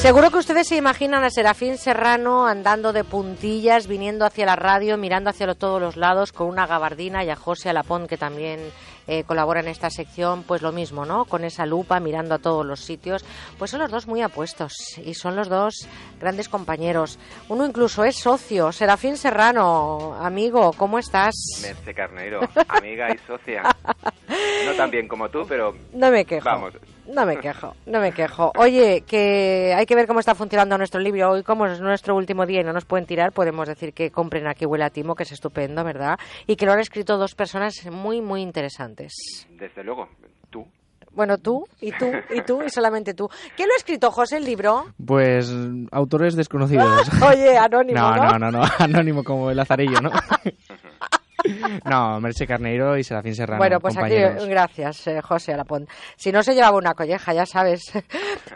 Seguro que ustedes se imaginan a Serafín Serrano andando de puntillas, viniendo hacia la radio, mirando hacia todos los lados con una gabardina y a José Alapón, que también eh, colabora en esta sección, pues lo mismo, ¿no? Con esa lupa mirando a todos los sitios. Pues son los dos muy apuestos y son los dos grandes compañeros. Uno incluso es socio. Serafín Serrano, amigo, ¿cómo estás? Merce Carneiro, amiga y socia. No tan bien como tú, pero... No me quejo. Vamos. No me quejo, no me quejo. Oye, que hay que ver cómo está funcionando nuestro libro. Hoy, como es nuestro último día y no nos pueden tirar, podemos decir que compren aquí Huele a Timo, que es estupendo, ¿verdad? Y que lo han escrito dos personas muy, muy interesantes. Desde luego, tú. Bueno, tú, y tú, y tú, y solamente tú. ¿Quién lo ha escrito, José, el libro? Pues autores desconocidos. Oye, anónimo, no, ¿no? no, no, no, anónimo como el lazarillo, ¿no? No, Merche Carneiro y Serafín Serrano. Bueno, pues compañeros. aquí, gracias, eh, José Alapont. Si no se llevaba una colleja, ya sabes.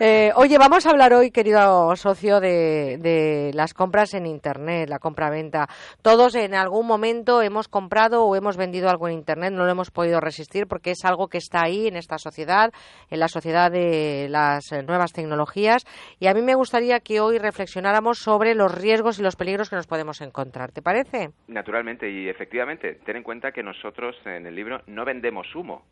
Eh, oye, vamos a hablar hoy, querido socio, de, de las compras en Internet, la compra-venta. Todos en algún momento hemos comprado o hemos vendido algo en Internet, no lo hemos podido resistir porque es algo que está ahí en esta sociedad, en la sociedad de las eh, nuevas tecnologías. Y a mí me gustaría que hoy reflexionáramos sobre los riesgos y los peligros que nos podemos encontrar. ¿Te parece? Naturalmente, y efectivamente, ten en cuenta que nosotros en el libro no vendemos humo.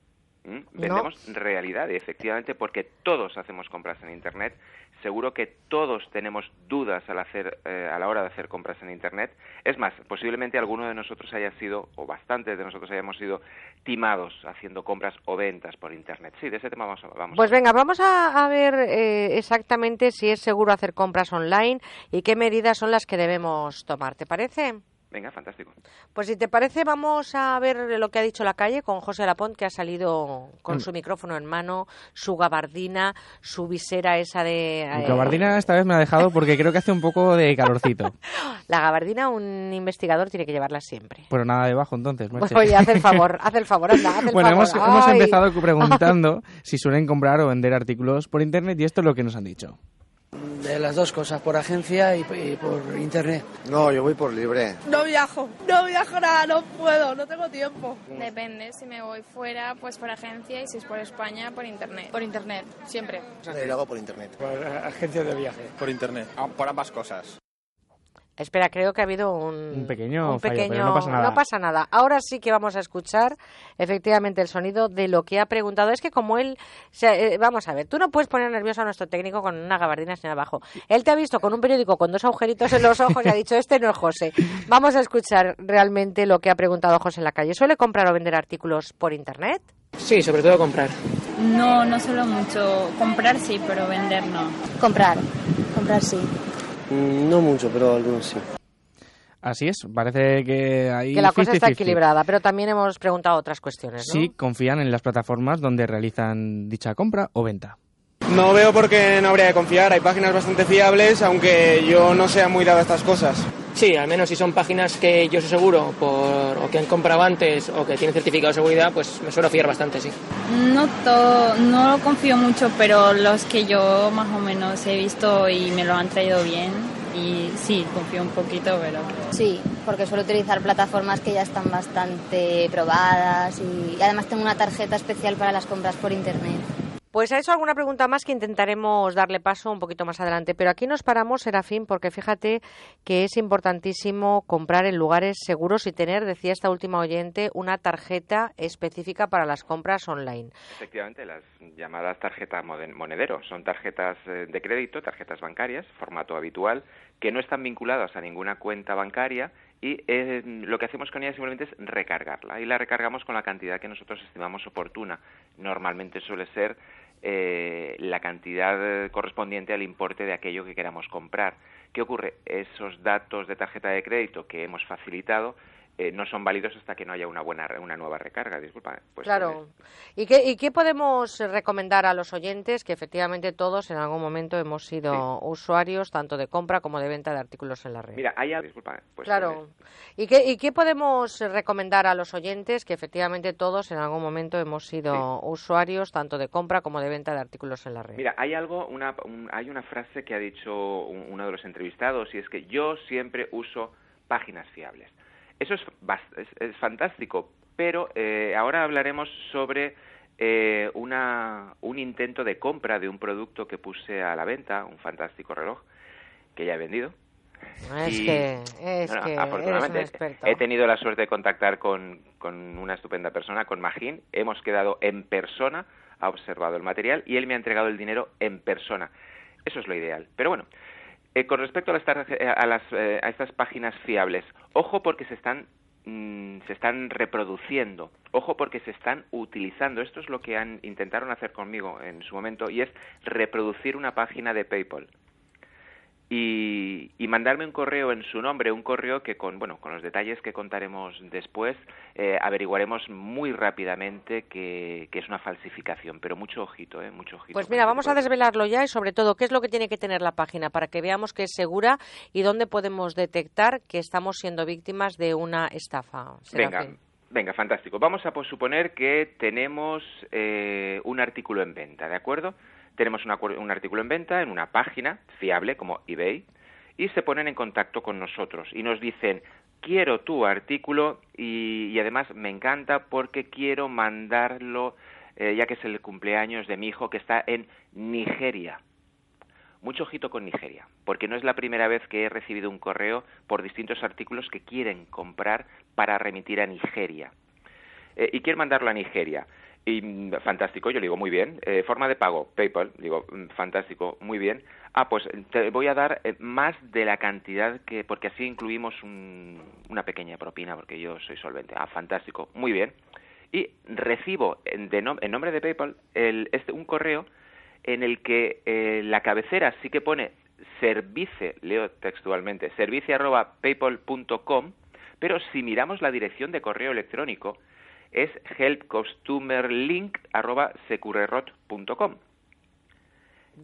Vendemos realidad, y efectivamente, porque todos hacemos compras en Internet. Seguro que todos tenemos dudas al hacer, eh, a la hora de hacer compras en Internet. Es más, posiblemente alguno de nosotros haya sido, o bastantes de nosotros hayamos sido timados haciendo compras o ventas por Internet. Sí, de ese tema vamos a vamos Pues a- venga, vamos a, a ver eh, exactamente si es seguro hacer compras online y qué medidas son las que debemos tomar. ¿Te parece? Venga, fantástico. Pues si te parece, vamos a ver lo que ha dicho la calle con José Lapont, que ha salido con Mm. su micrófono en mano, su gabardina, su visera esa de... Mi eh, gabardina esta vez me ha dejado porque creo que hace un poco de calorcito. La gabardina, un investigador tiene que llevarla siempre. Pero nada debajo entonces, Merche. Oye, haz el favor, haz el favor, anda, haz el Bueno, favor. hemos, empezado preguntando si suelen comprar o vender artículos por internet y esto es lo que nos han dicho. De las dos cosas, por agencia y, y por internet. No, yo voy por libre. No viajo, no viajo nada, no puedo, no tengo tiempo. Depende, si me voy fuera, pues por agencia y si es por España, por internet. Por internet, siempre. Eh, lo hago por internet. Por agencia de viaje. Por internet. por ambas cosas. Espera, creo que ha habido un, Un pequeño un fallo, pero pequeño- no pasa nada. no pasa nada. Ahora sí que vamos a escuchar efectivamente el sonido de lo que ha preguntado. Es que como él, o sea, eh, vamos a ver, tú no puedes poner nervioso a nuestro técnico con una gabardina sin abajo. Él te ha visto con un periódico con dos agujeritos en los ojos y ha dicho, este no es José. Vamos a escuchar realmente lo que ha preguntado José en la calle. ¿Suele comprar o vender artículos por internet? Sí, sobre todo comprar. No, no solo mucho. Comprar sí, pero vender no. Comprar, comprar sí. No mucho, pero algunos sí. Así es, parece que ahí... Que la cosa está 50-50. equilibrada, pero también hemos preguntado otras cuestiones, ¿no? Sí, confían en las plataformas donde realizan dicha compra o venta. No veo por qué no habría de confiar. Hay páginas bastante fiables, aunque yo no sea muy dado a estas cosas. Sí, al menos si son páginas que yo soy seguro por, o que han comprado antes o que tienen certificado de seguridad, pues me suelo fiar bastante, sí. No todo, no confío mucho, pero los que yo más o menos he visto y me lo han traído bien. Y sí, confío un poquito, pero... Sí, porque suelo utilizar plataformas que ya están bastante probadas y, y además tengo una tarjeta especial para las compras por internet. Pues ha hecho alguna pregunta más que intentaremos darle paso un poquito más adelante. Pero aquí nos paramos, Serafín, porque fíjate que es importantísimo comprar en lugares seguros y tener, decía esta última oyente, una tarjeta específica para las compras online. Efectivamente, las llamadas tarjetas monedero son tarjetas eh, de crédito, tarjetas bancarias, formato habitual, que no están vinculadas a ninguna cuenta bancaria y eh, lo que hacemos con ella simplemente es recargarla y la recargamos con la cantidad que nosotros estimamos oportuna. Normalmente suele ser eh, la cantidad correspondiente al importe de aquello que queramos comprar. ¿Qué ocurre? Esos datos de tarjeta de crédito que hemos facilitado eh, no son válidos hasta que no haya una buena una nueva recarga. Disculpa. Pues, claro. ¿Y qué, ¿Y qué podemos recomendar a los oyentes? Que efectivamente todos en algún momento hemos sido usuarios tanto de compra como de venta de artículos en la red. Mira, hay disculpa, pues, claro. ¿Y qué, ¿Y qué podemos recomendar a los oyentes? Que efectivamente todos en algún momento hemos sido usuarios tanto de compra como de venta de artículos en la red. Mira, hay algo, una, un- hay una frase que ha dicho un- uno de los entrevistados y es que yo siempre uso páginas fiables. Eso es, es, es fantástico, pero eh, ahora hablaremos sobre eh, una, un intento de compra de un producto que puse a la venta, un fantástico reloj, que ya he vendido. Es Y- que, es Bueno, que afortunadamente eres un he tenido la suerte de contactar con, con una estupenda persona, con Magín. Hemos quedado en persona, ha observado el material y él me ha entregado el dinero en persona. Eso es lo ideal. Pero bueno, eh, con respecto a, las eh, eh, estas páginas fiables, ojo porque se están mm, se están reproduciendo, ojo porque se están utilizando. Esto es lo que han intentaron hacer conmigo en su momento y es reproducir una página de PayPal y, y mandarme un correo en su nombre, un correo que con bueno con los detalles que contaremos después eh, averiguaremos muy rápidamente que, que es una falsificación, pero mucho ojito, eh, mucho ojito. Pues mira, este vamos a de- desvelarlo ya y sobre todo qué es lo que tiene que tener la página para que veamos que es segura y dónde podemos detectar que estamos siendo víctimas de una estafa. Venga, venga, fantástico. Vamos a suponer que tenemos eh, un artículo en venta, ¿de acuerdo? Tenemos un, acuer- un artículo en venta en una página fiable como eBay y se ponen en contacto con nosotros y nos dicen quiero tu artículo y, además me encanta porque quiero mandarlo eh, ya que es el cumpleaños de mi hijo que está en Nigeria. Mucho ojito con Nigeria, porque no es la primera vez que he recibido un correo por distintos artículos que quieren comprar para remitir a Nigeria. Eh, y quieren mandarlo a Nigeria. Y mm, fantástico, yo le digo, muy bien. Eh, forma de pago, PayPal, digo, mm, fantástico, muy bien. Ah, pues te voy a dar eh, más de la cantidad que, porque así incluimos un- una pequeña propina, porque yo soy solvente. Ah, fantástico, muy bien. Y recibo en, de en nombre de PayPal el, este, un correo en el que eh, la cabecera sí que pone service, leo textualmente, service arroba paypal.com, pero si miramos la dirección de correo electrónico es helpcustomerlink arroba securerrot.com.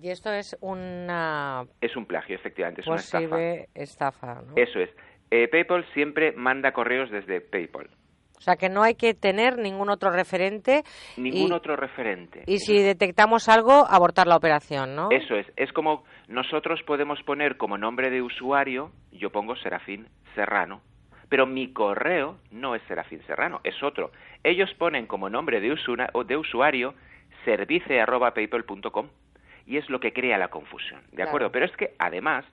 Y esto es una Es un plagio, efectivamente, es una estafa. posible estafa. ¿no? Eso es. Eh, PayPal siempre manda correos desde PayPal. O sea que no hay que tener ningún otro referente Ningún y, otro referente. y si detectamos algo, abortar la operación, ¿no? Eso es, es como nosotros podemos poner como nombre de usuario, yo pongo Serafín Serrano, pero mi correo no es Serafín Serrano, es otro. Ellos ponen como nombre de, usuna- o de usuario service.paypal.com y es lo que crea la confusión, ¿de Claro. acuerdo? Pero es que además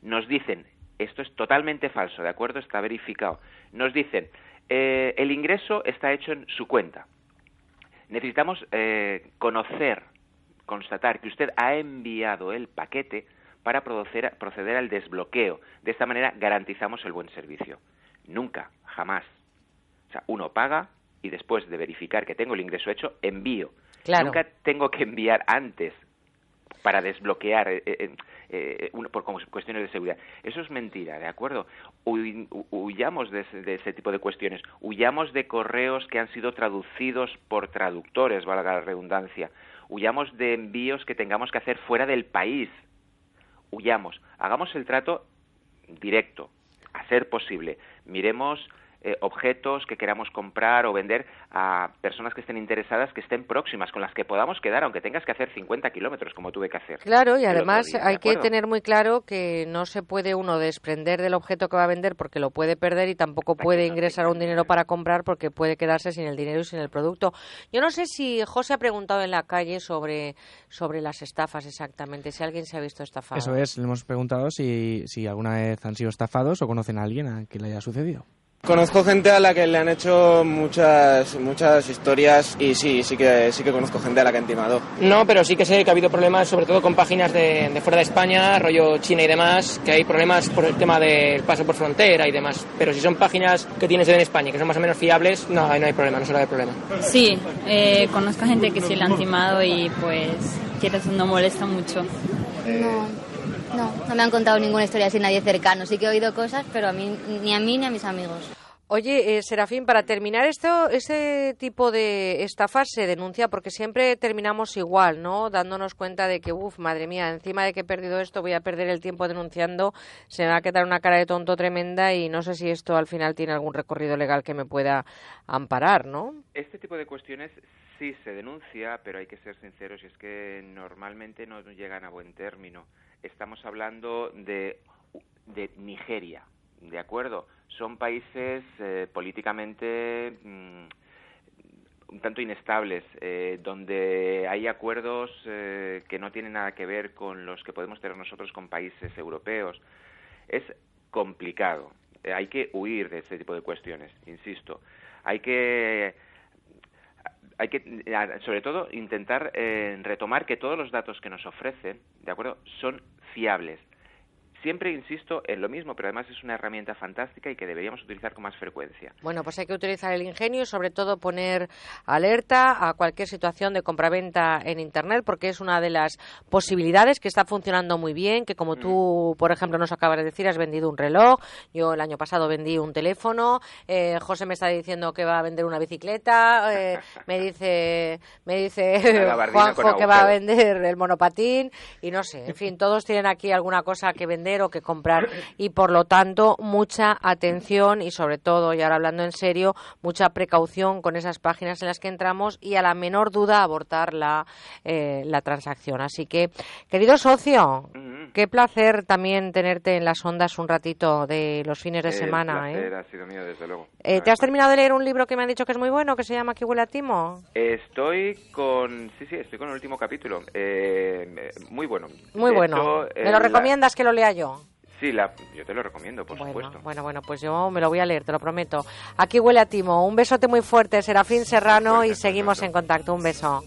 nos dicen, esto es totalmente falso, ¿de acuerdo? Está verificado. Nos dicen, eh, el ingreso está hecho en su cuenta. Necesitamos eh, conocer, constatar que usted ha enviado el paquete para proceder, proceder al desbloqueo. De esta manera garantizamos el buen servicio. Nunca, jamás. O sea, uno paga y después de verificar que tengo el ingreso hecho, envío. Claro. Nunca tengo que enviar antes para desbloquear eh, eh, eh, un- por cuestiones de seguridad. Eso es mentira, ¿de acuerdo? Huy- hu- huyamos de ese, de ese tipo de cuestiones. Huyamos de correos que han sido traducidos por traductores, valga la redundancia. Huyamos de envíos que tengamos que hacer fuera del país. Huyamos. Hagamos el trato directo, a ser posible. Miremos eh, objetos que queramos comprar o vender a personas que estén interesadas, que estén próximas, con las que podamos quedar, aunque tengas que hacer 50 kilómetros, como tuve que hacer. Claro, y además día, ¿de hay que tener muy claro que no se puede uno desprender del objeto que va a vender porque lo puede perder y tampoco puede ingresar un dinero para comprar porque puede quedarse sin el dinero y sin el producto. Yo no sé si José ha preguntado en la calle sobre, sobre las estafas exactamente, si alguien se ha visto estafado. Eso es, le hemos preguntado si, si alguna vez han sido estafados o conocen a alguien a quien le haya sucedido. Conozco gente a la que le han hecho muchas muchas historias y sí, sí que sí que conozco gente a la que han timado. No, pero sí que sé que ha habido problemas, sobre todo con páginas de, de fuera de España, rollo China y demás, que hay problemas por el tema del paso por frontera y demás. Pero si son páginas que tienen sede en España, que son más o menos fiables, no, ahí no hay problema, no suele haber problema. Sí, eh, conozco gente que sí le han timado y pues quieres no molesta mucho. No, no, no me han contado ninguna historia así nadie cercano. Sí que he oído cosas, pero a mí, ni a mí ni a mis amigos. Oye, eh, Serafín, para terminar esto, ese tipo de estafas se denuncia porque siempre terminamos igual, ¿no? Dándonos cuenta de que, uff, madre mía, encima de que he perdido esto, voy a perder el tiempo denunciando, se me va a quedar una cara de tonto tremenda y no sé si esto al final tiene algún recorrido legal que me pueda amparar, ¿no? Este tipo de cuestiones sí se denuncia, pero hay que ser sinceros y es que normalmente no llegan a buen término. Estamos hablando de, de Nigeria, ¿de acuerdo? Son países eh, políticamente mm, un tanto inestables, eh, donde hay acuerdos eh, que no tienen nada que ver con los que podemos tener nosotros con países europeos. Es complicado. Eh, hay que huir de este tipo de cuestiones, insisto. Hay que hay que, eh, sobre todo, intentar eh, retomar que todos los datos que nos ofrecen, ¿de acuerdo?, son fiables. Siempre insisto en lo mismo, pero además es una herramienta fantástica y que deberíamos utilizar con más frecuencia. Bueno, pues hay que utilizar el ingenio y sobre todo poner alerta a cualquier situación de compraventa en Internet porque es una de las posibilidades que está funcionando muy bien, que como tú, por ejemplo, nos acabas de decir, has vendido un reloj, yo el año pasado vendí un teléfono, eh, José me está diciendo que va a vender una bicicleta, eh, me dice, me dice Juanjo que va a vender el monopatín. Y no sé, en fin, todos tienen aquí alguna cosa que vender o que comprar y por lo tanto mucha atención y sobre todo, y ahora hablando en serio, mucha precaución con esas páginas en las que entramos y a la menor duda abortar la, eh, la transacción. Así que, querido socio, qué placer también tenerte en las ondas un ratito de los fines de El semana. ¿eh? placer ha sido mío, desde luego. Eh, ¿Te has terminado de leer un libro que me han dicho que es muy bueno, que se llama ¿Qué huele a timo? Estoy con, sí, sí, estoy con el último capítulo. Eh, eh, muy bueno. Muy De bueno. hecho, ¿Me eh, lo la- recomiendas que lo lea yo? Sí, la, yo te lo recomiendo, por Bueno, supuesto. bueno, bueno, pues yo me lo voy a leer, te lo prometo. Aquí huele a timo. Un besote muy fuerte, Serafín Serrano, y seguimos en contacto. Un beso.